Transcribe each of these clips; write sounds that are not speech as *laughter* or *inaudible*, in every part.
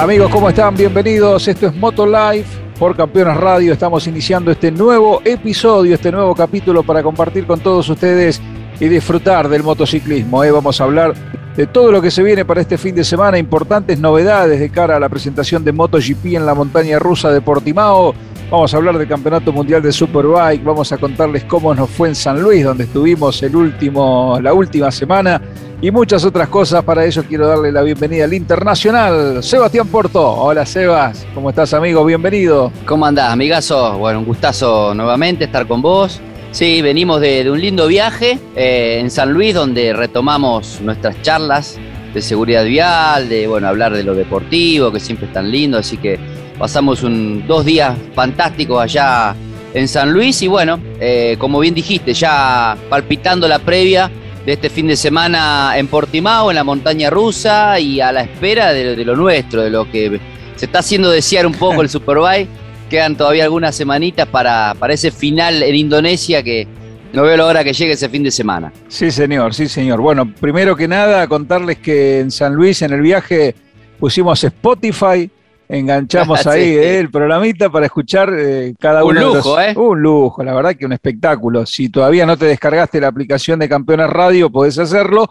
Amigos, ¿cómo están? Bienvenidos. Esto es Moto Live por Campeones Radio. Estamos iniciando este nuevo episodio, este nuevo capítulo para compartir con todos ustedes y disfrutar del motociclismo. ¿eh? Vamos a hablar de todo lo que se viene para este fin de semana, importantes novedades de cara a la presentación de MotoGP en la montaña rusa de Portimao. Vamos a hablar del Campeonato Mundial de Superbike, vamos a contarles cómo nos fue en San Luis, donde estuvimos el último, la última semana y muchas otras cosas. Para ello quiero darle la bienvenida al internacional Sebastián Porto. Hola Sebas, ¿cómo estás amigo? Bienvenido. ¿Cómo andás, amigazo? Bueno, un gustazo nuevamente estar con vos. Sí, venimos de, un lindo viaje eh, en San Luis donde retomamos nuestras charlas de seguridad vial, de bueno, hablar de lo deportivo, que siempre es tan lindo, así que pasamos un, dos días fantásticos allá en San Luis y bueno, eh, como bien dijiste, ya palpitando la previa de este fin de semana en Portimao, en la montaña rusa y a la espera de, lo nuestro, de lo que se está haciendo desear un poco el *laughs* Superbike. Quedan todavía algunas semanitas para, para ese final en Indonesia que no veo la hora que llegue ese fin de semana. Sí, señor, sí, señor. Bueno, primero que nada, contarles que en San Luis, en el viaje, pusimos Spotify enganchamos *laughs* ahí eh, el programita para escuchar eh, cada uno un lujo, ¿eh? Un lujo, la verdad que un espectáculo. Si todavía no te descargaste la aplicación de Campeones Radio, podés hacerlo.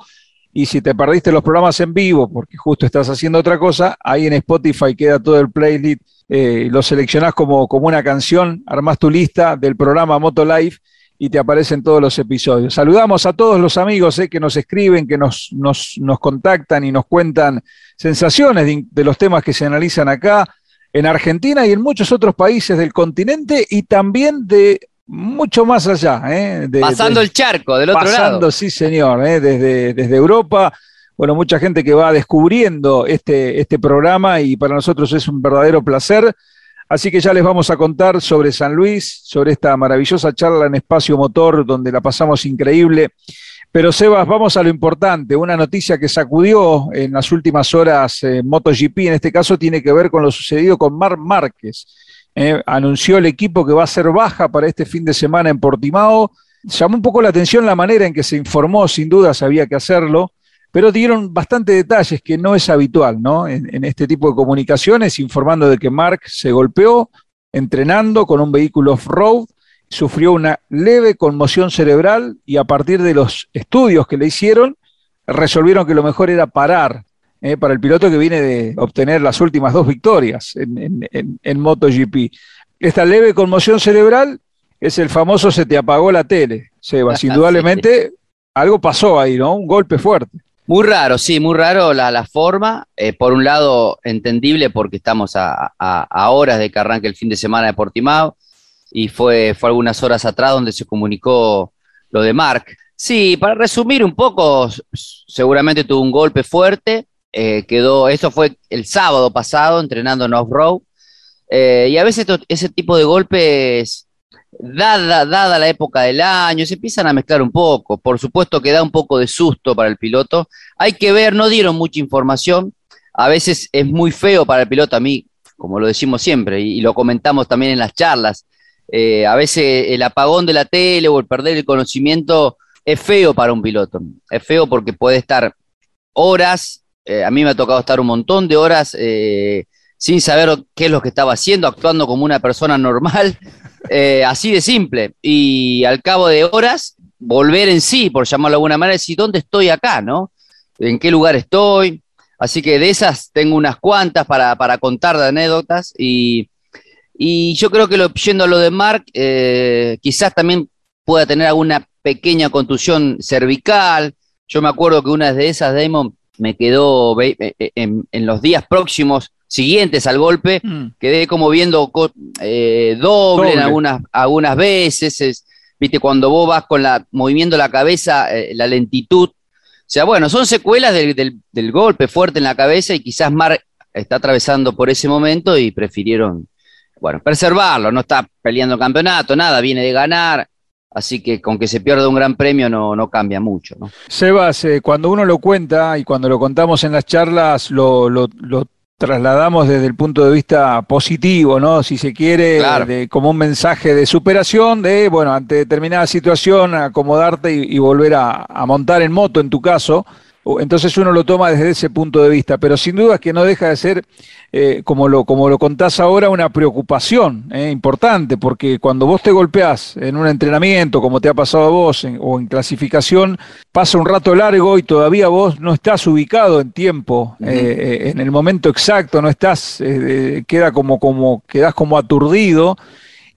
Y si te perdiste los programas en vivo, porque justo estás haciendo otra cosa, ahí en Spotify queda todo el playlist. lo seleccionás como, como una canción, armás tu lista del programa Moto Live y te aparecen todos los episodios. Saludamos a todos los amigos eh, que nos escriben, que nos, nos, nos, contactan y nos cuentan sensaciones de, los temas que se analizan acá en Argentina y en muchos otros países del continente y también de mucho más allá. Eh, pasando el charco del otro lado. Pasando, sí señor, eh, desde, desde Europa. Bueno, mucha gente que va descubriendo este, este programa y para nosotros es un verdadero placer. Así que ya les vamos a contar sobre San Luis, sobre esta maravillosa charla en Espacio Motor, donde la pasamos increíble. Pero Sebas, vamos a lo importante, una noticia que sacudió en las últimas horas eh, MotoGP, en este caso tiene que ver con lo sucedido con Marc Márquez. Eh, anunció el equipo que va a ser baja para este fin de semana en Portimao. Llamó un poco la atención la manera en que se informó, sin duda sabía que hacerlo pero dieron bastante detalles que no es habitual ¿no? En, este tipo de comunicaciones, informando de que Mark se golpeó entrenando con un vehículo off-road, sufrió una leve conmoción cerebral y a partir de los estudios que le hicieron, resolvieron que lo mejor era parar ¿eh? para el piloto que viene de obtener las últimas dos victorias en, en MotoGP. Esta leve conmoción cerebral es el famoso se te apagó la tele, Sebas. *laughs* Indudablemente algo pasó ahí, ¿no? Un golpe fuerte. Muy raro, sí, muy raro la, forma. Eh, por un lado, entendible porque estamos a, horas de que arranque el fin de semana de Portimao y fue, fue algunas horas atrás donde se comunicó lo de Mark. Sí, para resumir un poco, seguramente tuvo un golpe fuerte. Eh, quedó, eso fue el sábado pasado entrenando en off-road. Eh, y a veces ese tipo de golpes dada, dada la época del año, se empiezan a mezclar un poco. Por supuesto que da un poco de susto para el piloto. Hay que ver, no dieron mucha información. A veces es muy feo para el piloto, a mí, como lo decimos siempre, y, lo comentamos también en las charlas. Eh, a veces el apagón de la tele o el perder el conocimiento es feo para un piloto. Es feo porque puede estar horas, eh, a mí me ha tocado estar un montón de horas eh, sin saber qué es lo que estaba haciendo, actuando como una persona normal, *laughs* eh, así de simple. Y al cabo de horas, volver en sí, por llamarlo de alguna manera, decir, ¿dónde estoy acá? ¿No? ¿En qué lugar estoy? Así que de esas tengo unas cuantas para, contar de anécdotas y, yo creo que lo, yendo a lo de Mark, eh, quizás también pueda tener alguna pequeña contusión cervical. Yo me acuerdo que una de esas, Damon, me quedó en los días próximos siguientes al golpe, mm. quedé como viendo eh, doble, en algunas, algunas veces, viste, cuando vos vas con la, moviendo la cabeza, eh, la lentitud. O sea, bueno, son secuelas del, golpe fuerte en la cabeza y quizás Mar está atravesando por ese momento y prefirieron, bueno, preservarlo, no está peleando el campeonato, nada, viene de ganar, Así que con que se pierda un gran premio no, no cambia mucho. ¿no? Sebas, eh, cuando uno lo cuenta y cuando lo contamos en las charlas, lo, lo, trasladamos desde el punto de vista positivo, ¿no? Si se quiere, como un mensaje de superación, de, bueno, ante determinada situación, acomodarte y, volver a, a, montar en moto, en tu caso. Entonces uno lo toma desde ese punto de vista, pero sin duda es que no deja de ser eh, como, lo, como lo contás ahora, una preocupación eh, importante, porque cuando vos te golpeás en un entrenamiento, como te ha pasado a vos, o en clasificación, pasa un rato largo y todavía vos no estás ubicado en tiempo, eh, en el momento exacto, no estás, queda como, como, quedás como aturdido.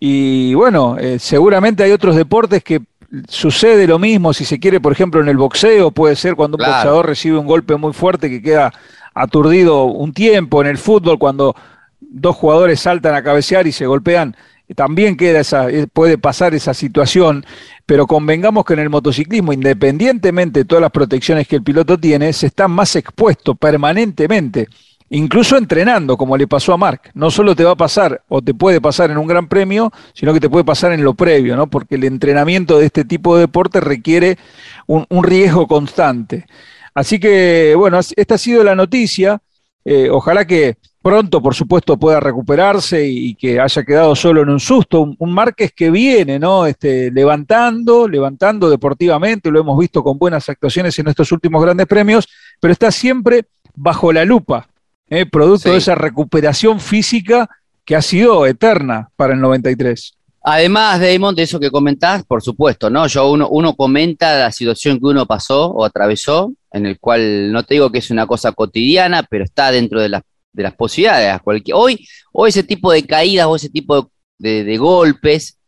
Y bueno, seguramente hay otros deportes que sucede lo mismo, si se quiere, por ejemplo, en el boxeo, puede ser cuando un boxeador recibe un golpe muy fuerte que queda aturdido un tiempo en el fútbol cuando dos jugadores saltan a cabecear y se golpean, también queda esa, eh, puede pasar esa situación, pero convengamos que en el motociclismo, independientemente de todas las protecciones que el piloto tiene, se está más expuesto permanentemente, incluso entrenando, como le pasó a Mark. No solo te va a pasar o te puede pasar en un gran premio, sino que te puede pasar en lo previo, ¿no? Porque el entrenamiento de este tipo de deporte requiere un, un riesgo constante. Así que, bueno, esta ha sido la noticia. Eh, ojalá que pronto, por supuesto, pueda recuperarse y, que haya quedado solo en un susto. Un, Márquez que viene, ¿no? Este, levantando, levantando deportivamente, lo hemos visto con buenas actuaciones en estos últimos grandes premios, pero está siempre bajo la lupa, ¿eh? producto de esa recuperación física que ha sido eterna para el 93. Además, Damon, de eso que comentás, por supuesto, ¿no? Yo uno, uno comenta la situación que uno pasó o atravesó, en el cual no te digo que es una cosa cotidiana, pero está dentro de las, de las posibilidades. hoy, hoy ese tipo de caídas o ese tipo de, golpes,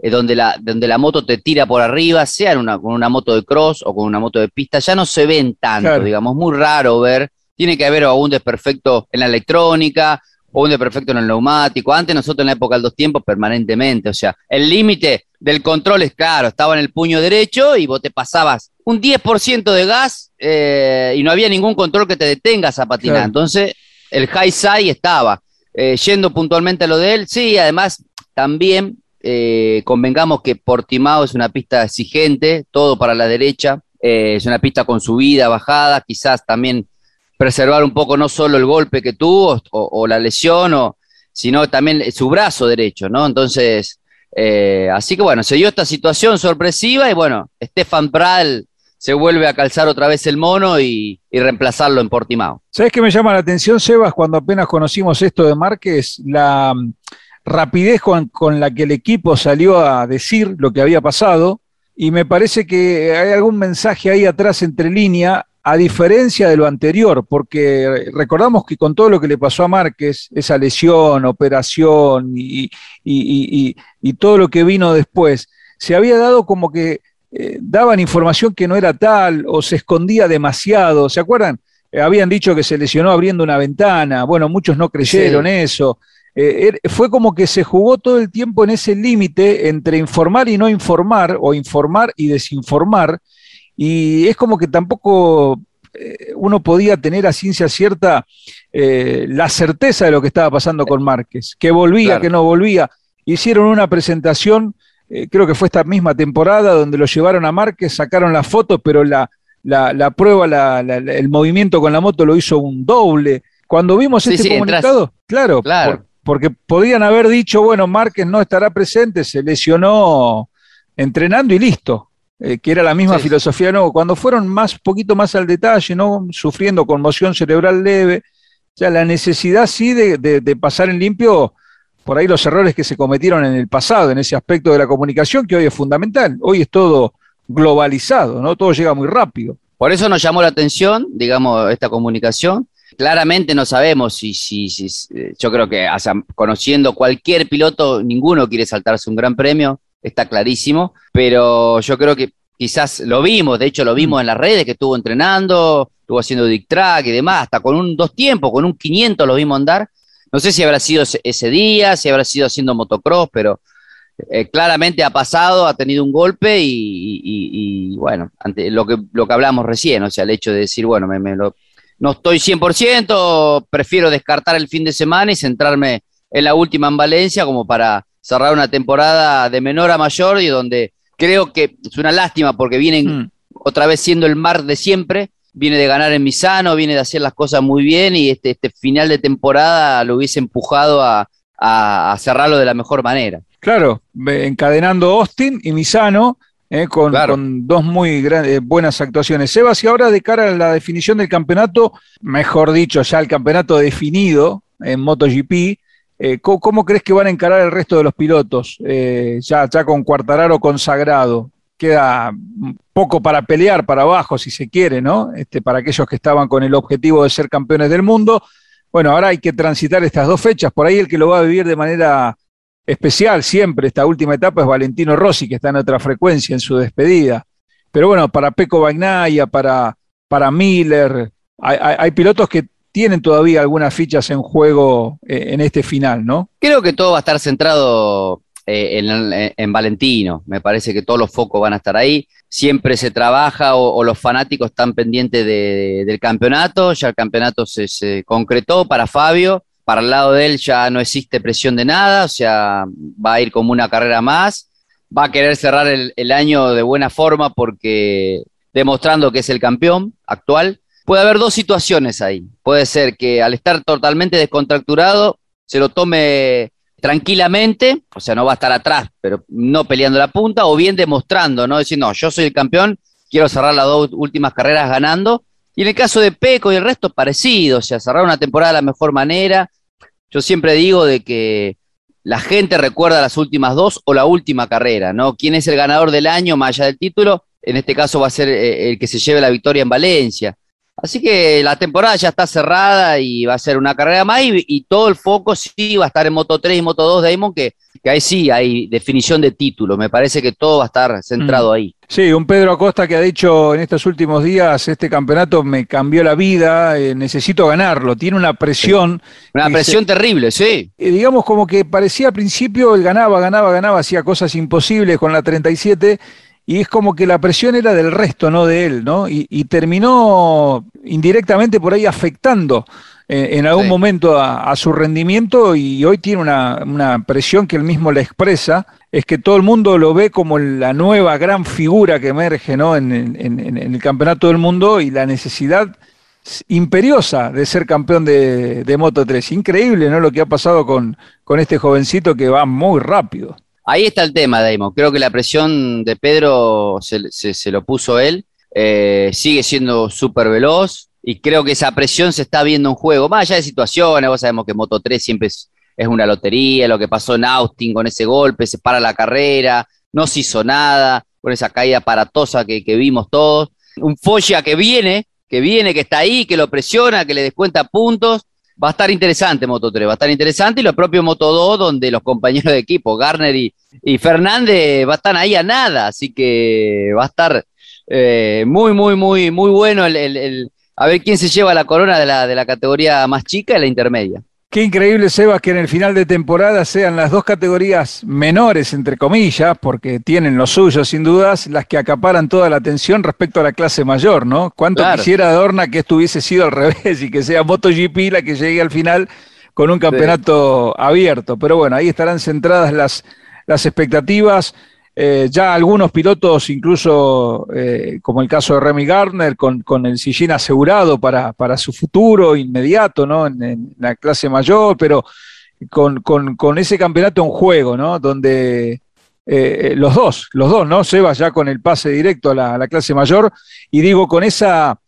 eh, donde, la, donde la moto te tira por arriba, sea una, con una moto de cross o con una moto de pista, ya no se ven tanto, digamos, muy raro ver. Tiene que haber algún desperfecto en la electrónica o un perfecto en el neumático. Antes nosotros en la época del dos tiempos permanentemente, o sea, el límite del control es claro, estaba en el puño derecho y vos te pasabas un 10% de gas eh, y no había ningún control que te detenga a patinar. Entonces, el high side estaba. Eh, yendo puntualmente a lo de él, sí, además también eh, convengamos que Portimao es una pista exigente, todo para la derecha, es una pista con subida, bajada, quizás también preservar un poco no solo el golpe que tuvo o, la lesión, o, sino también su brazo derecho, ¿no? Entonces, eh, así que bueno, se dio esta situación sorpresiva y bueno, Stefan Pral se vuelve a calzar otra vez el mono y, reemplazarlo en Portimao. ¿Sabes qué me llama la atención, Sebas, cuando apenas conocimos esto de Márquez? La mm, rapidez con, con la que el equipo salió a decir lo que había pasado y me parece que hay algún mensaje ahí atrás entre línea a diferencia de lo anterior, porque recordamos que con todo lo que le pasó a Márquez, esa lesión, operación y, todo lo que vino después, se había dado como que eh, daban información que no era tal o se escondía demasiado. ¿Se acuerdan? Eh, habían dicho que se lesionó abriendo una ventana. Bueno, muchos no creyeron eso. Eh, er, fue como que se jugó todo el tiempo en ese límite entre informar y no informar, o informar y desinformar, y es como que tampoco eh, uno podía tener a ciencia cierta eh, la certeza de lo que estaba pasando con Márquez, que volvía, que no volvía. Hicieron una presentación, eh, creo que fue esta misma temporada, donde lo llevaron a Márquez, sacaron la foto, pero la, la, prueba, el movimiento con la moto lo hizo un doble. Cuando vimos este comunicado, claro, claro. porque podían haber dicho, bueno, Márquez no estará presente, se lesionó entrenando y listo. Eh, que era la misma filosofía, no, cuando fueron más, poquito más al detalle, ¿no? Sufriendo conmoción cerebral leve, o sea, la necesidad sí de, pasar en limpio por ahí los errores que se cometieron en el pasado, en ese aspecto de la comunicación, que hoy es fundamental. Hoy es todo globalizado, ¿no? Todo llega muy rápido. Por eso nos llamó la atención, digamos, esta comunicación. Claramente no sabemos si, si, si eh, yo creo que conociendo cualquier piloto, ninguno quiere saltarse un gran premio está clarísimo, pero yo creo que quizás lo vimos, de hecho lo vimos mm. en las redes que estuvo entrenando, estuvo haciendo dick track y demás, hasta con un dos tiempos, con un 500 lo vimos andar. No sé si habrá sido ese, día, si habrá sido haciendo motocross, pero eh, claramente ha pasado, ha tenido un golpe y, bueno, ante lo que, lo que hablamos recién, o sea, el hecho de decir, bueno, me, no estoy 100%, prefiero descartar el fin de semana y centrarme en la última en Valencia como para cerrar una temporada de menor a mayor y donde creo que es una lástima porque vienen mm. otra vez siendo el mar de siempre, viene de ganar en Misano, viene de hacer las cosas muy bien y este, este final de temporada lo hubiese empujado a, a, cerrarlo de la mejor manera. Claro, encadenando Austin y Misano, eh, con, dos muy eh, buenas actuaciones. Sebas, y ahora de cara a la definición del campeonato, mejor dicho, ya el campeonato definido en MotoGP, eh, ¿cómo, crees que van a encarar el resto de los pilotos? ya, ya con Cuartararo consagrado. Queda poco para pelear para abajo, si se quiere, ¿no? Este, para aquellos que estaban con el objetivo de ser campeones del mundo. Bueno, ahora hay que transitar estas dos fechas. Por ahí el que lo va a vivir de manera especial siempre, esta última etapa, es Valentino Rossi, que está en otra frecuencia en su despedida. Pero bueno, para Peco Bagnaya, para, para Miller, hay, pilotos que tienen todavía algunas fichas en juego eh, en este final, ¿no? Creo que todo va a estar centrado eh, en, Valentino. Me parece que todos los focos van a estar ahí. Siempre se trabaja o, los fanáticos están pendientes del campeonato. Ya el campeonato se, concretó para Fabio. Para el lado de él ya no existe presión de nada, o sea, va a ir como una carrera más. Va a querer cerrar el, año de buena forma porque demostrando que es el campeón actual. Puede haber dos situaciones ahí. Puede ser que al estar totalmente descontracturado se lo tome tranquilamente, o sea, no va a estar atrás, pero no peleando la punta, o bien demostrando, ¿no? Decir, no, yo soy el campeón, quiero cerrar las dos últimas carreras ganando. Y en el caso de Peco y el resto, parecido, o sea, cerrar una temporada de la mejor manera. Yo siempre digo de que la gente recuerda las últimas dos o la última carrera, ¿no? ¿Quién es el ganador del año más allá del título? En este caso va a ser eh, el que se lleve la victoria en Valencia. Así que la temporada ya está cerrada y va a ser una carrera más y, todo el foco sí va a estar en Moto 3 y Moto 2 Damon, que, que ahí sí hay definición de título. Me parece que todo va a estar centrado mm. ahí. Sí, un Pedro Acosta que ha dicho en estos últimos días, este campeonato me cambió la vida, eh, necesito ganarlo. Tiene una presión. Una presión terrible, sí. Eh, digamos como que parecía al principio, él ganaba, ganaba, ganaba, hacía cosas imposibles con la 37 y es como que la presión era del resto, no de él, ¿no? Y, terminó indirectamente por ahí afectando eh, en algún momento a, su rendimiento y hoy tiene una, presión que él mismo le expresa, es que todo el mundo lo ve como la nueva gran figura que emerge ¿no? en, el campeonato del mundo y la necesidad imperiosa de ser campeón de, Moto 3. Increíble, ¿no? Lo que ha pasado con, con este jovencito que va muy rápido. Ahí está el tema, Damon. Creo que la presión de Pedro se, lo puso él. Eh, sigue siendo súper veloz y creo que esa presión se está viendo en juego. Más allá de situaciones, vos sabemos que Moto 3 siempre es, una lotería. Lo que pasó en Austin con ese golpe, se para la carrera, no se hizo nada, con esa caída aparatosa que, que vimos todos. Un Foggia que viene, que viene, que está ahí, que lo presiona, que le descuenta puntos va a estar interesante Moto 3, va a estar interesante y lo propio Moto 2, donde los compañeros de equipo, Garner y, Fernández, va a estar ahí a nada, así que va a estar eh, muy, muy, muy, muy bueno el, a ver quién se lleva la corona de la, de la categoría más chica y la intermedia. Qué increíble, Sebas, que en el final de temporada sean las dos categorías menores, entre comillas, porque tienen lo suyo, sin dudas, las que acaparan toda la atención respecto a la clase mayor, ¿no? ¿Cuánto quisiera Adorna que esto hubiese sido al revés y que sea MotoGP la que llegue al final con un campeonato abierto? Pero bueno, ahí estarán centradas las, las expectativas. Eh, ya algunos pilotos, incluso eh, como el caso de Remy Gardner, con, el sillín asegurado para, para, su futuro inmediato, ¿no? En, la clase mayor, pero con, con, ese campeonato en juego, ¿no? Donde eh, los dos, los dos, ¿no? Sebas ya con el pase directo a la clase mayor, y digo, con esa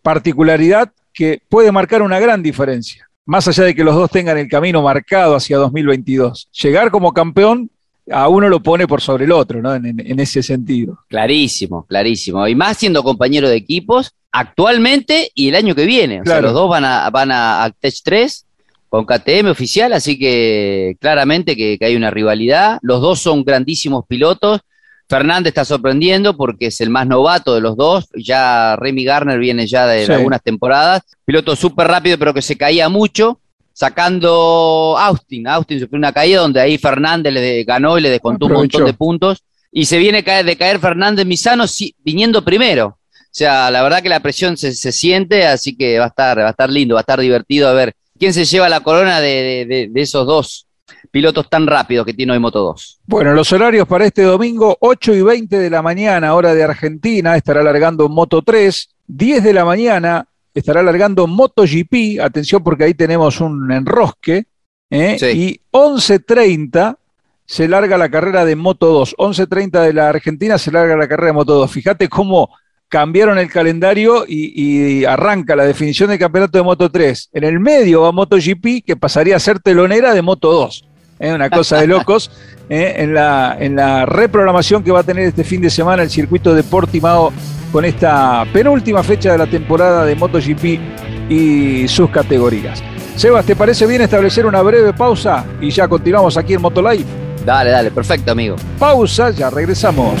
particularidad que puede marcar una gran diferencia, más allá de que los dos tengan el camino marcado hacia 2022. Llegar como campeón a uno lo pone por sobre el otro, ¿no? En, ese sentido. Clarísimo, clarísimo. Y más siendo compañero de equipos actualmente y el año que viene. O sea, los dos van a, van a Tech 3 con KTM oficial, así que claramente que, hay una rivalidad. Los dos son grandísimos pilotos. Fernández está sorprendiendo porque es el más novato de los dos. Ya Remy Garner viene ya de algunas temporadas. Piloto súper rápido, pero que se caía mucho sacando Austin. Austin sufrió una caída donde ahí Fernández le ganó y le descontó un montón de puntos. Y se viene de caer Fernández Misano viniendo primero. O sea, la verdad que la presión se, siente, así que va a estar, va a estar lindo, va a estar divertido a ver quién se lleva la corona de, esos dos pilotos tan rápidos que tiene hoy Moto 2. Bueno, los horarios para este domingo, 8 y 20 de la mañana, hora de Argentina, estará largando Moto 3, 10 de la mañana estará largando MotoGP, atención porque ahí tenemos un enrosque, ¿eh? y 11.30 se larga la carrera de Moto 2. 11.30 de la Argentina se larga la carrera de Moto 2. Fíjate cómo cambiaron el calendario y, arranca la definición del campeonato de Moto 3. En el medio va MotoGP, que pasaría a ser telonera de Moto 2. ¿eh? Una cosa de locos. ¿eh? En, la, en la reprogramación que va a tener este fin de semana el circuito de Portimao con esta penúltima fecha de la temporada de MotoGP y sus categorías. Sebas, ¿te parece bien establecer una breve pausa y ya continuamos aquí en Motolive? Dale, dale, perfecto, amigo. Pausa, ya regresamos.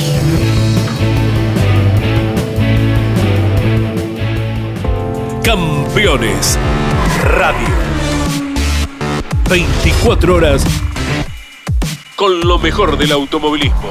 Campeones Radio. 24 horas con lo mejor del automovilismo.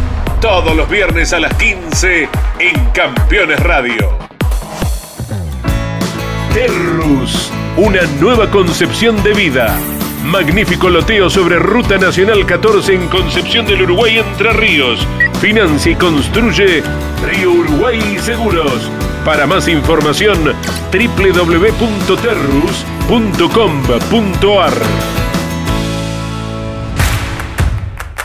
Todos los viernes a las 15 en Campeones Radio. Terrus, una nueva concepción de vida Magnífico loteo sobre Ruta Nacional 14 en Concepción del Uruguay Entre Ríos. Financia y construye Río Uruguay Seguros. Para más información, www.terrus.com.ar.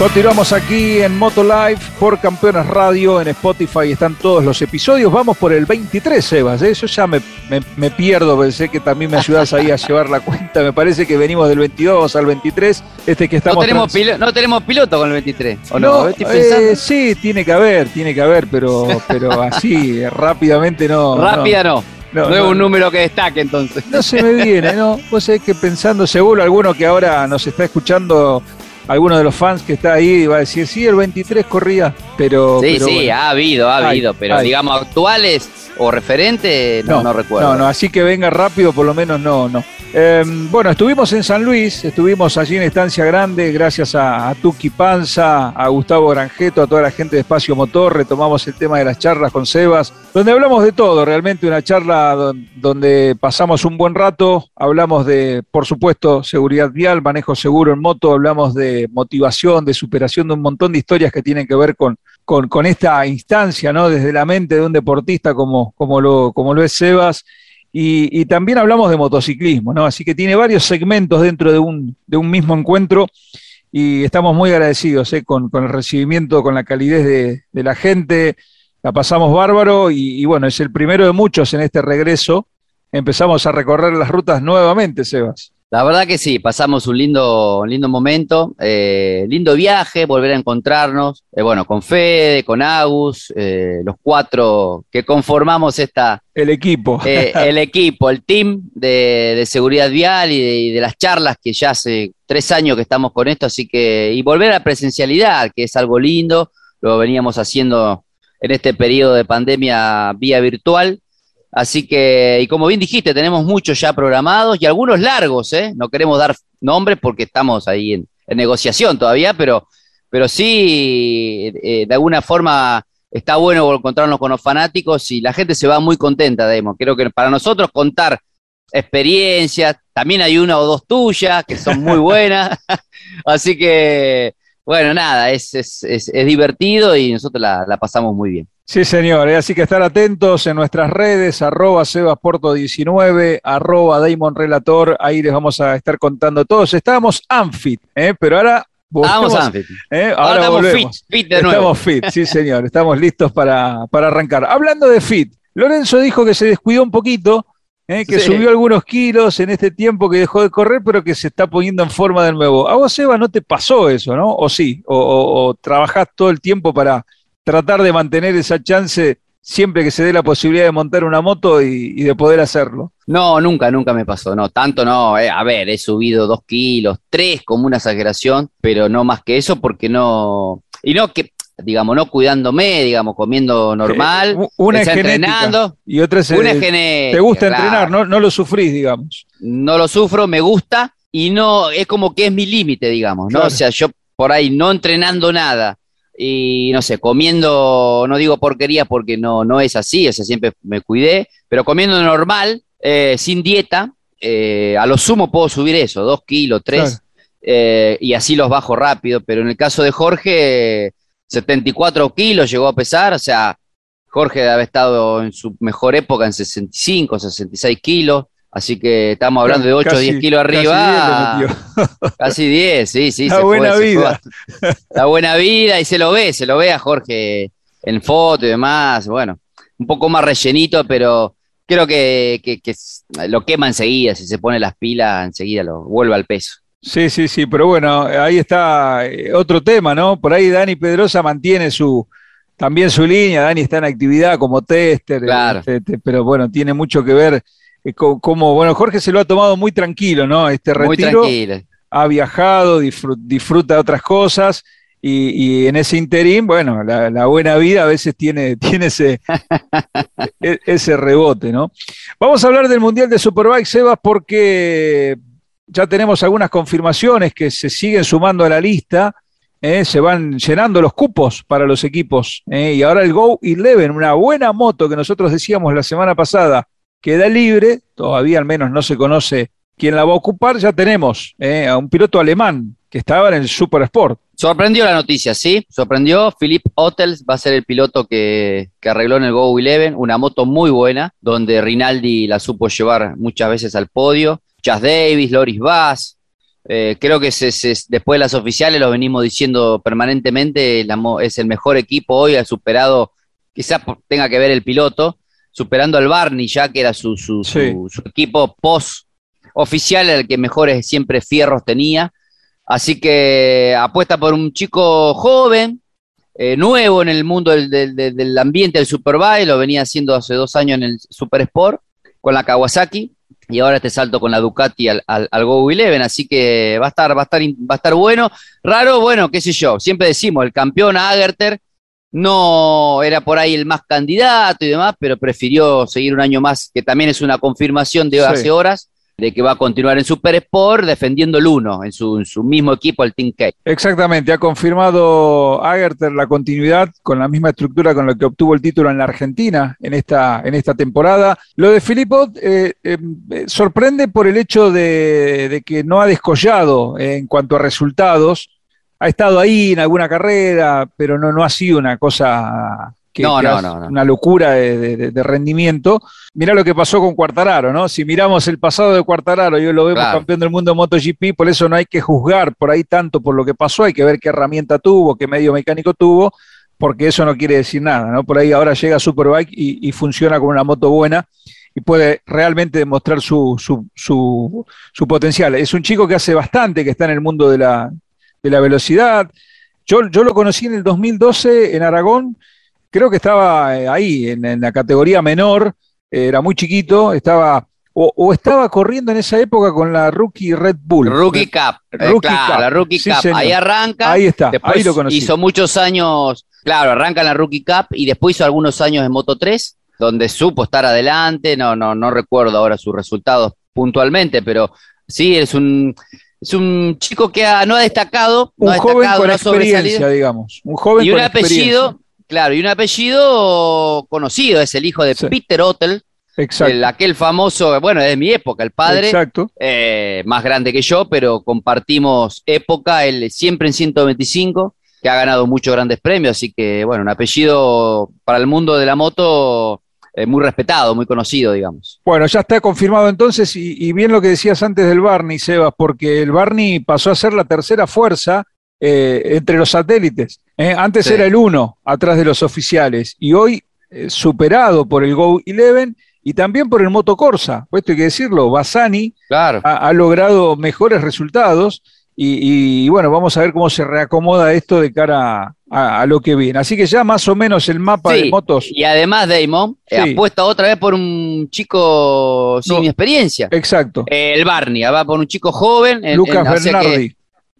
Continuamos aquí en Moto Live por Campeones Radio, en Spotify están todos los episodios. Vamos por el 23, Sebas. ¿eh? Eso ya me, pierdo, pensé que también me ayudas ahí a llevar la cuenta. Me parece que venimos del 22 al 23. Este que estamos no, tenemos no tenemos piloto con el 23, ¿o no? Eh, sí, tiene que haber, tiene que haber, pero, pero así, rápidamente no. Rápida no. No, es un número que destaque entonces. No se me viene, ¿no? Vos sabés que pensando, seguro alguno que ahora nos está escuchando alguno de los fans que está ahí va a decir, sí, el 23 corría, pero... Sí, sí, ha habido, ha habido, pero digamos actuales o referentes, no, no, recuerdo. No, no, así que venga rápido, por lo menos no, no. Em, bueno, estuvimos en San Luis, estuvimos allí en Estancia Grande, gracias a, Tuki Panza, a Gustavo Granjeto, a toda la gente de Espacio Motor, retomamos el tema de las charlas con Sebas, donde hablamos de todo, realmente una charla donde pasamos un buen rato, hablamos de, por supuesto, seguridad vial, manejo seguro en moto, hablamos de motivación, de superación, de un montón de historias que tienen que ver con, con, esta instancia, ¿no? Desde la mente de un deportista como, como, lo, como lo es Sebas y, también hablamos de motociclismo, ¿no? Así que tiene varios segmentos dentro de un, de un mismo encuentro y estamos muy agradecidos ¿eh? con, el recibimiento, con la calidez de, la gente. La pasamos bárbaro y, bueno, es el primero de muchos en este regreso. Empezamos a recorrer las rutas nuevamente, Sebas. La verdad que sí, pasamos un lindo, lindo momento, eh, lindo viaje, volver a encontrarnos, eh, bueno, con Fede, con Agus, eh, los cuatro que conformamos esta... El equipo. *laughs* el equipo, el team de, seguridad vial y de, las charlas que ya hace tres años que estamos con esto, así que, y volver a la presencialidad, que es algo lindo, lo veníamos haciendo en este periodo de pandemia vía virtual. Así que, y como bien dijiste, tenemos muchos ya programados y algunos largos, ¿eh? No queremos dar nombres porque estamos ahí en, negociación todavía, pero, pero sí, eh, de alguna forma está bueno encontrarnos con los fanáticos y la gente se va muy contenta, Demo. Creo que para nosotros contar experiencias, también hay una o dos tuyas que son muy *laughs* buenas, *laughs* así que, bueno, nada, es, es, es, divertido y nosotros la, la pasamos muy bien. Sí, señor. ¿eh? Así que estar atentos en nuestras redes, arroba sebasporto19, arroba Damon Relator. Ahí les vamos a estar contando todos. Estábamos Anfit, ¿eh? pero ahora Anfit. ¿eh? Ahora, estamos fit, fit de nuevo. Estamos fit, sí, señor. Estamos listos para, para arrancar. Hablando de fit, Lorenzo dijo que se descuidó un poquito, ¿eh? que subió algunos kilos en este tiempo que dejó de correr, pero que se está poniendo en forma de nuevo. A vos, Eva, no te pasó eso, ¿no? ¿O sí? ¿O, o trabajás todo el tiempo para tratar de mantener esa chance siempre que se dé la posibilidad de montar una moto y, de poder hacerlo. No, nunca, nunca me pasó, no, tanto no, eh, a ver, he subido dos kilos, tres como una exageración, pero no más que eso porque no, y no que, digamos, no cuidándome, digamos, comiendo normal, eh, una es entrenando, y otra es una Te gusta entrenar, no, no lo sufrís, digamos. No lo sufro, me gusta y no, es como que es mi límite, digamos, ¿no? O sea, yo por ahí no entrenando nada, y no sé, comiendo, no digo porquería porque no, no es así, o sea, siempre me cuidé, pero comiendo normal, eh, sin dieta, eh, a lo sumo puedo subir eso, dos kilos, tres, eh, y así los bajo rápido, pero en el caso de Jorge, 74 kilos llegó a pesar, o sea, Jorge debe haber estado en su mejor época en 65, 66 kilos, Así que estamos hablando de 8 o 10 kilos arriba. *laughs* Casi 10, sí, sí. La buena vida. la buena vida y se lo ve, se lo ve a Jorge en foto y demás. Bueno, un poco más rellenito, pero creo que, que, lo quema enseguida. Si se pone las pilas, enseguida lo vuelve al peso. Sí, sí, sí, pero bueno, ahí está eh, otro tema, ¿no? Por ahí Dani Pedrosa mantiene su también su línea. Dani está en actividad como tester, claro. Este, pero bueno, tiene mucho que ver como, bueno, Jorge se lo ha tomado muy tranquilo, ¿no? Este retiro. Ha viajado, disfruta, de otras cosas. Y, en ese interín, bueno, la, buena vida a veces tiene, *laughs* tiene ese, *laughs* e, ese rebote, ¿no? Vamos a hablar del Mundial de Superbike, Sebas, porque ya tenemos algunas confirmaciones que se siguen sumando a la lista. ¿eh? se van llenando los cupos para los equipos. ¿eh? y ahora el Go 11, una buena moto que nosotros decíamos la semana pasada, queda libre, todavía al menos no se conoce quién la va a ocupar, ya tenemos eh, a un piloto alemán que estaba en el Super Sport. Sorprendió la noticia, sí, sorprendió. Philip Hotels va a ser el piloto que, arregló en el Go 11, una moto muy buena, donde Rinaldi la supo llevar muchas veces al podio. Chas Davis, Loris Bass, eh, creo que después de las oficiales lo venimos diciendo permanentemente, es el mejor equipo hoy, ha superado, quizás tenga que ver el piloto, superando al Barney ya, que era su, su, equipo post oficial, el que mejores siempre fierros tenía. Así que apuesta por un chico joven, eh, nuevo en el mundo del, del, ambiente del Superbike, lo venía haciendo hace dos años en el Super Sport con la Kawasaki y ahora este salto con la Ducati al, al, al Go 11, así que va a estar, va a estar, va a estar bueno. Raro, bueno, qué sé yo, siempre decimos, el campeón Agerter no era por ahí el más candidato y demás, pero prefirió seguir un año más, que también es una confirmación de hace horas, de que va a continuar en Super Sport defendiendo el uno en su, mismo equipo, el Team K. Exactamente, ha confirmado Agerter la continuidad con la misma estructura con la que obtuvo el título en la Argentina en esta, en esta temporada. Lo de Filippo eh, eh, sorprende por el hecho de, de que no ha descollado en cuanto a resultados ha estado ahí en alguna carrera, pero no, no ha sido una cosa que, no, una locura de, rendimiento. Mirá lo que pasó con Cuartararo, ¿no? Si miramos el pasado de Cuartararo y hoy lo vemos campeón del mundo de MotoGP, por eso no hay que juzgar por ahí tanto por lo que pasó, hay que ver qué herramienta tuvo, qué medio mecánico tuvo, porque eso no quiere decir nada, ¿no? Por ahí ahora llega Superbike y, y funciona con una moto buena y puede realmente demostrar su, su, su, su, potencial. Es un chico que hace bastante que está en el mundo de la, de la velocidad. Yo, yo lo conocí en el 2012 en Aragón, creo que estaba eh, ahí, en, la categoría menor, era muy chiquito, estaba o, estaba corriendo en esa época con la Rookie Red Bull. Rookie Cup. Eh, la Rookie Cup. Ahí arranca. Ahí está, ahí lo conocí. Hizo muchos años Claro, arranca en la Rookie Cup y después hizo algunos años en Moto 3, donde supo estar adelante, no, no, no recuerdo ahora sus resultados puntualmente, pero sí, es un, es un chico que no ha destacado. Un no joven con experiencia, digamos. Un joven y un apellido, claro, y un apellido conocido, es el hijo de Peter Ottel, Exacto. aquel famoso, bueno, es de mi época, el padre, Exacto. Eh, más grande que yo, pero compartimos época, él siempre en 125, que ha ganado muchos grandes premios, así que, bueno, un apellido para el mundo de la moto eh, muy respetado, muy conocido, digamos. Bueno, ya está confirmado entonces, y, bien lo que decías antes del Barney, Sebas, porque el Barney pasó a ser la tercera fuerza eh, entre los satélites. Antes era el uno atrás de los oficiales, y hoy superado por el Go 11 y también por el Moto Corsa. Esto hay que decirlo, Bassani ha, logrado mejores resultados y, bueno, vamos a ver cómo se reacomoda esto de cara a, lo que viene. Así que ya más o menos el mapa de motos. Y además, Damon eh, apuesta otra vez por un chico sin experiencia. Exacto. Eh, el Barney, va por un chico joven. Lucas Bernardi.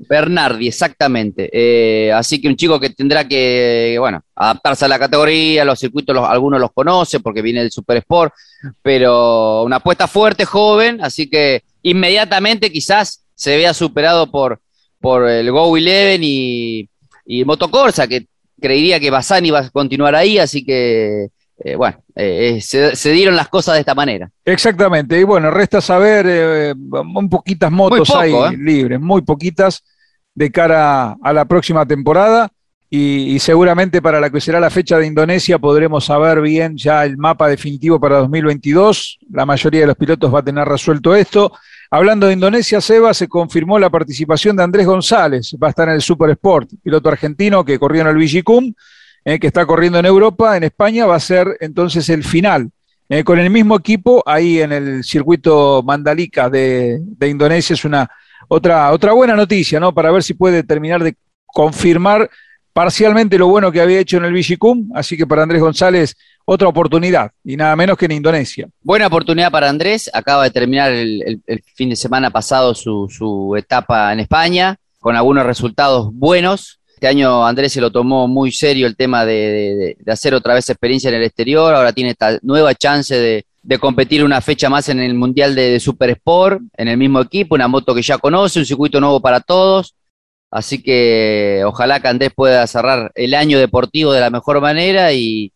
Bernardi, exactamente. Eh, así que un chico que tendrá que, bueno, adaptarse a la categoría, los circuitos algunos los conoce porque viene del Super Sport, pero una apuesta fuerte, joven, así que inmediatamente quizás se vea superado por, por el Go Eleven y, y Motocorsa, que creería que Bassani va a continuar ahí, así que eh, bueno, eh, se, dieron las cosas de esta manera. Exactamente, y bueno, resta saber, un poquitas motos hay libres, muy poquitas de cara a la próxima temporada y, seguramente para la que será la fecha de Indonesia podremos saber bien ya el mapa definitivo para 2022. La mayoría de los pilotos va a tener resuelto esto. Hablando de Indonesia, Seba, se confirmó la participación de Andrés González, va a estar en el Super Sport, piloto argentino que corrió en el Vigicum, eh, que está corriendo en Europa, en España, va a ser entonces el final. Eh, con el mismo equipo, ahí en el circuito Mandalika de, Indonesia, es una otra, otra buena noticia, ¿no? Para ver si puede terminar de confirmar parcialmente lo bueno que había hecho en el Vigicum, así que para Andrés González otra oportunidad, y nada menos que en Indonesia. Buena oportunidad para Andrés, acaba de terminar el, fin de semana pasado su, etapa en España, con algunos resultados buenos. Este año Andrés se lo tomó muy serio el tema de, de hacer otra vez experiencia en el exterior, ahora tiene esta nueva chance de, de competir una fecha más en el Mundial de, Super Sport, en el mismo equipo, una moto que ya conoce, un circuito nuevo para todos. Así que ojalá que Andrés pueda cerrar el año deportivo de la mejor manera y,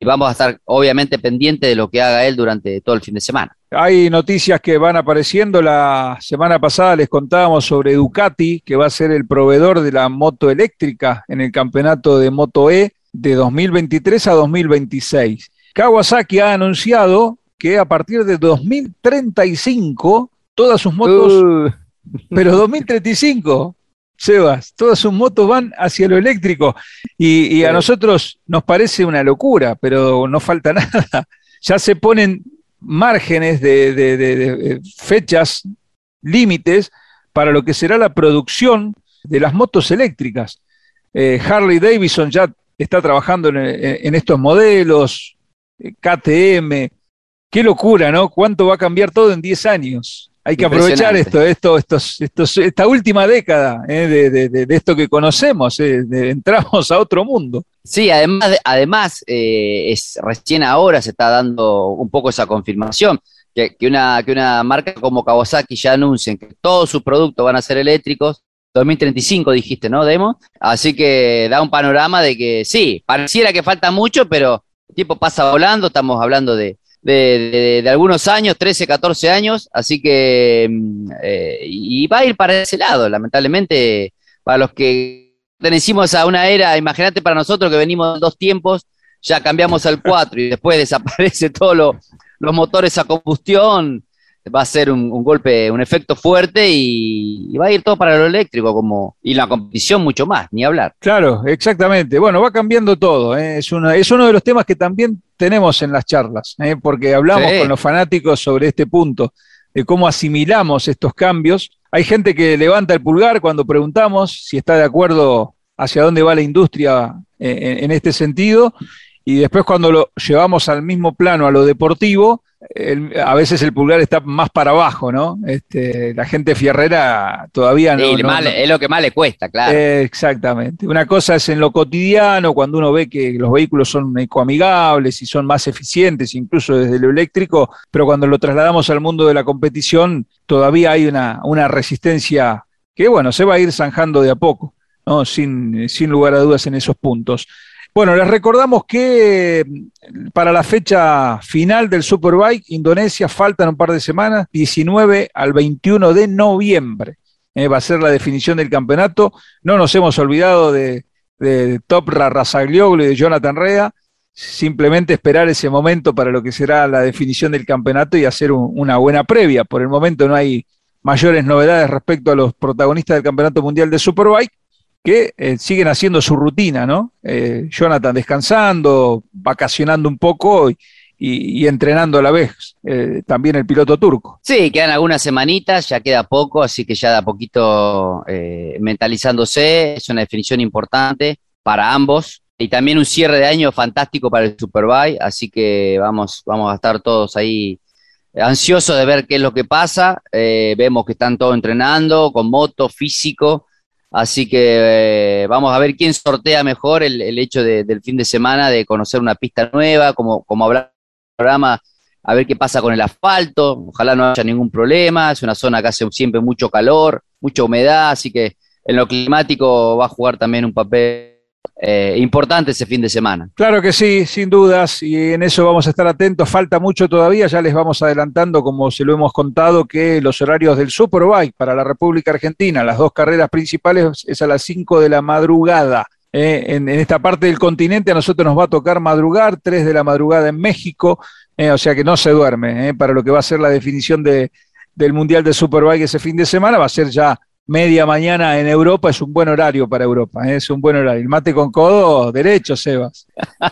vamos a estar obviamente pendientes de lo que haga él durante todo el fin de semana. Hay noticias que van apareciendo. La semana pasada les contábamos sobre Ducati, que va a ser el proveedor de la moto eléctrica en el campeonato de Moto E de 2023 a 2026. Kawasaki ha anunciado que a partir de 2035 todas sus motos, uh. pero 2035, Sebas, todas sus motos van hacia lo eléctrico y, a nosotros nos parece una locura, pero no falta *laughs* nada. Ya se ponen márgenes de, fechas, límites para lo que será la producción de las motos eléctricas. Eh, Harley Davidson ya está trabajando en, estos modelos, KTM. Qué locura, ¿no? ¿Cuánto va a cambiar todo en 10 años? Hay que aprovechar esto, esto, estos, esta última década ¿eh? de, esto que conocemos, ¿eh? entramos a otro mundo. Sí, además, además eh, es, recién ahora se está dando un poco esa confirmación, que, una, que una marca como Kawasaki ya anuncien que todos sus productos van a ser eléctricos, 2035 dijiste, ¿no, Demo? Así que da un panorama de que sí, pareciera que falta mucho, pero el tiempo pasa volando, estamos hablando de, algunos años, 13, 14 años, así que mm, eh, y va a ir para ese lado, lamentablemente, para los que pertenecimos a una era, imagínate para nosotros que venimos dos tiempos, ya cambiamos al 4 y después *laughs* desaparece todos los motores a combustión, va a ser un, golpe, un efecto fuerte y, va a ir todo para lo eléctrico como y la competición mucho más, ni hablar. Claro, exactamente. Bueno, va cambiando todo. ¿eh? Es, uno, es uno de los temas que también tenemos en las charlas, ¿eh? porque hablamos con los fanáticos sobre este punto, de cómo asimilamos estos cambios. Hay gente que levanta el pulgar cuando preguntamos si está de acuerdo hacia dónde va la industria eh, en este sentido y después cuando lo llevamos al mismo plano, a lo deportivo, a veces el pulgar está más para abajo, ¿no? Este, la gente fierrera todavía no, Es lo que más le cuesta, claro. exactamente. Una cosa es en lo cotidiano, cuando uno ve que los vehículos son ecoamigables y son más eficientes, incluso desde lo eléctrico, pero cuando lo trasladamos al mundo de la competición, todavía hay una, una resistencia que, bueno, se va a ir zanjando de a poco, ¿no? Sin, sin lugar a dudas en esos puntos. Bueno, les recordamos que mm, para la fecha final del Superbike, Indonesia faltan un par de semanas, 19 al 21 de noviembre. Eh, va a ser la definición del campeonato. No nos hemos olvidado de, de Topra Razaglioglu y de Jonathan Rea. Simplemente esperar ese momento para lo que será la definición del campeonato y hacer una buena previa. Por el momento no hay mayores novedades respecto a los protagonistas del Campeonato Mundial de Superbike que eh, siguen haciendo su rutina, ¿no? Eh, Jonathan descansando, vacacionando un poco y, entrenando a la vez, eh, también el piloto turco. Sí, quedan algunas semanitas, ya queda poco, así que ya da poquito mentalizándose, es una definición importante para ambos. Y también un cierre de año fantástico para el Superbike, así que vamos, vamos a estar todos ahí ansiosos de ver qué es lo que pasa. vemos que están todos entrenando con moto, físico, Así que eh, vamos a ver quién sortea mejor el, hecho del fin de semana de conocer una pista nueva, como, como el programa, a ver qué pasa con el asfalto. Ojalá no haya ningún problema. Es una zona que hace siempre mucho calor, mucha humedad, así que en lo climático va a jugar también un papel eh, importante ese fin de semana. Claro que sí, sin dudas, y en eso vamos a estar atentos. Falta mucho todavía, ya les vamos adelantando, como se lo hemos contado, que los horarios del Superbike para la República Argentina, las dos carreras principales, es a las 5 de la madrugada. Eh, en, esta parte del continente a nosotros nos va a tocar madrugar, 3 de la madrugada en México, eh, o sea que no se duerme, para lo que va a ser la definición de, del Mundial de Superbike ese fin de semana, va a ser ya media mañana en Europa es un buen horario para Europa, ¿eh? es un buen horario. El mate con codo, derecho, Sebas.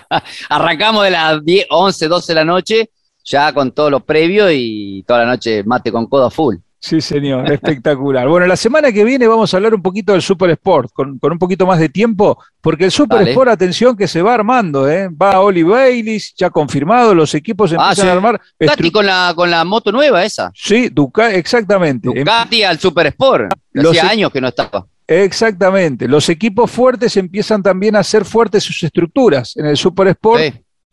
*laughs* Arrancamos de las 10, 11, 12 de la noche, ya con todo lo previo y toda la noche mate con codo full. Sí, señor, espectacular. Bueno, la semana que viene vamos a hablar un poquito del Super Sport, con, un poquito más de tiempo, porque el Super Sport, atención, que se va armando, ¿eh? Va Oli Baylis, ya confirmado, los equipos ah, empiezan a armar. Ducati con la, con la moto nueva esa. Sí, Ducati, exactamente. Ducati al Super Sport, hacía e- años que no estaba. Exactamente. Los equipos fuertes empiezan también a hacer fuertes sus estructuras en el Super Sport.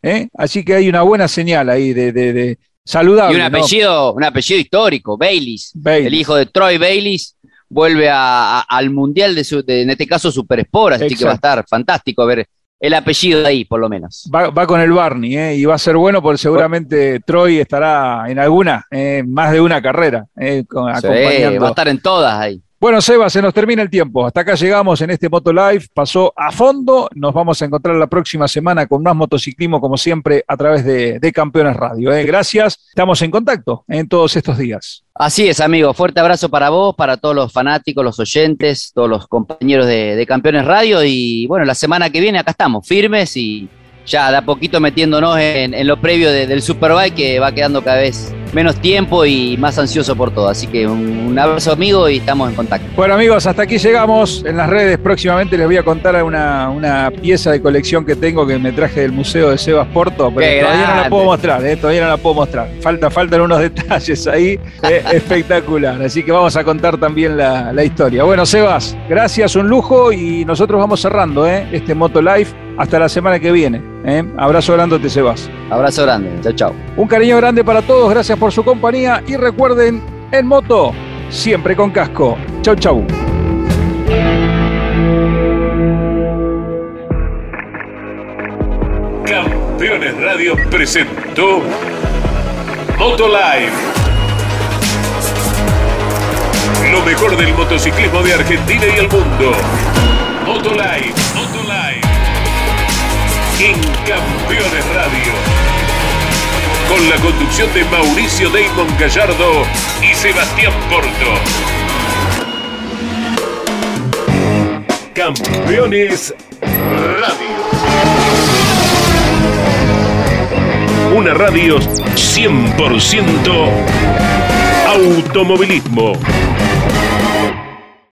¿eh? Así que hay una buena señal ahí de, de Saludable. Y un apellido, un apellido histórico, Baylis, El hijo de Troy Baylis vuelve al mundial de, su, en este caso Super Sport, así que va a estar fantástico ver el apellido de ahí, por lo menos. Va, con el Barney, ¿eh? y va a ser bueno porque seguramente Troy estará en alguna, eh, más de una carrera, eh, va a estar en todas ahí. Bueno, Seba, se nos termina el tiempo. Hasta acá llegamos en este Moto Live. Pasó a fondo. Nos vamos a encontrar la próxima semana con más motociclismo, como siempre, a través de, Campeones Radio. ¿eh? Gracias. Estamos en contacto en todos estos días. Así es, amigo. Fuerte abrazo para vos, para todos los fanáticos, los oyentes, todos los compañeros de, Campeones Radio. Y bueno, la semana que viene acá estamos, firmes y ya de a poquito metiéndonos en, lo previo del Superbike, que va quedando cada vez menos tiempo y más ansioso por todo. Así que un, abrazo amigo y estamos en contacto. Bueno amigos, hasta aquí llegamos. En las redes próximamente les voy a contar una, una pieza de colección que tengo que me traje del Museo de Sebas Porto, pero todavía no la puedo mostrar, eh, todavía no la puedo mostrar. Falta, faltan unos *laughs* detalles ahí eh, *laughs* espectacular. Así que vamos a contar también la, historia. Bueno, Sebas, gracias, un lujo y nosotros vamos cerrando eh, este Moto Live hasta la semana que viene. ¿eh? Abrazo grande, te Sebas. Abrazo grande, chao, chao. Un cariño grande para todos, gracias por su compañía y recuerden, en moto, siempre con casco. Chau, chau. Campeones Radio presentó Moto Live. Lo mejor del motociclismo de Argentina y el mundo. Moto Live, Moto Live en Campeones Radio. Con la conducción de Mauricio Damon Gallardo y Sebastián Porto. Campeones Radio. Una radio 100% automovilismo.